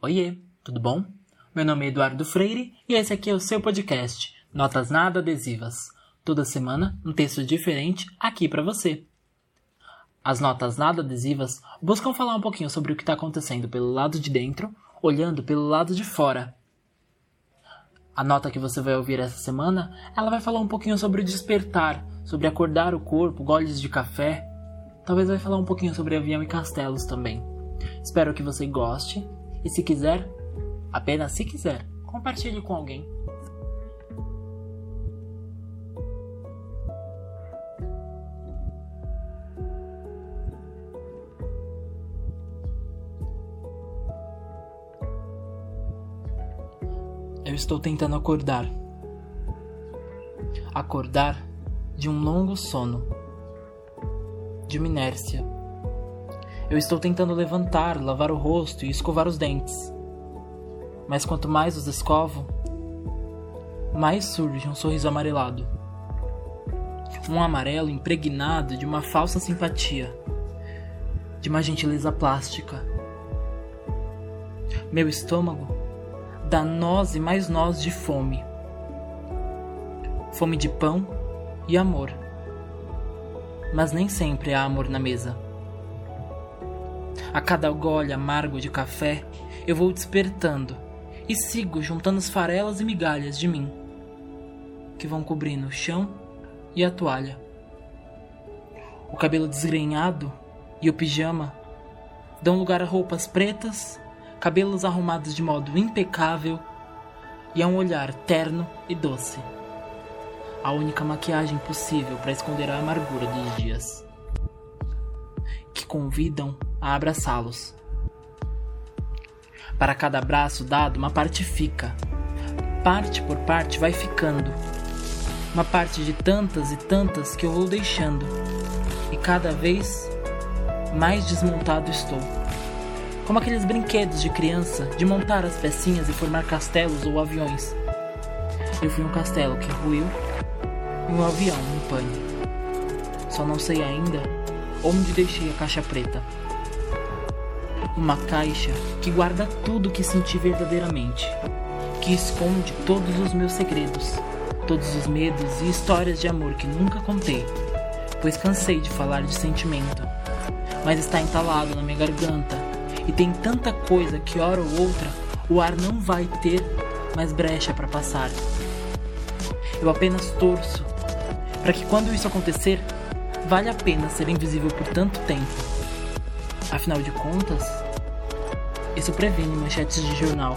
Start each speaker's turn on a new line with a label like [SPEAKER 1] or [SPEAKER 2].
[SPEAKER 1] Oiê, tudo bom? Meu nome é Eduardo Freire e esse aqui é o seu podcast, Notas Nada Adesivas. Toda semana, um texto diferente aqui para você. As notas nada adesivas buscam falar um pouquinho sobre o que está acontecendo pelo lado de dentro, olhando pelo lado de fora. A nota que você vai ouvir essa semana, ela vai falar um pouquinho sobre o despertar, sobre acordar o corpo, goles de café. Talvez vai falar um pouquinho sobre avião e castelos também. Espero que você goste e se quiser, apenas se quiser, compartilhe com alguém. Eu estou tentando acordar. Acordar de um longo sono, de uma inércia. Eu estou tentando levantar, lavar o rosto e escovar os dentes. Mas quanto mais os escovo, mais surge um sorriso amarelado. Um amarelo impregnado de uma falsa simpatia, de uma gentileza plástica. Meu estômago dá nós e mais nós de fome. Fome de pão e amor. Mas nem sempre há amor na mesa. A cada gole amargo de café, eu vou despertando e sigo juntando as farelas e migalhas de mim, que vão cobrindo o chão e a toalha. O cabelo desgrenhado e o pijama dão lugar a roupas pretas cabelos arrumados de modo impecável e a um olhar terno e doce. A única maquiagem possível para esconder a amargura dos dias. Que convidam a abraçá-los. Para cada abraço dado, uma parte fica. Parte por parte vai ficando. Uma parte de tantas e tantas que eu vou deixando. E cada vez mais desmontado estou como aqueles brinquedos de criança de montar as pecinhas e formar castelos ou aviões. Eu fui um castelo que ruiu e um avião em pane. Só não sei ainda onde deixei a caixa preta. Uma caixa que guarda tudo que senti verdadeiramente, que esconde todos os meus segredos, todos os medos e histórias de amor que nunca contei, pois cansei de falar de sentimento, mas está entalado na minha garganta e tem tanta coisa que hora ou outra o ar não vai ter mais brecha para passar. Eu apenas torço para que quando isso acontecer, vale a pena ser invisível por tanto tempo. Afinal de contas, isso previne manchetes de jornal.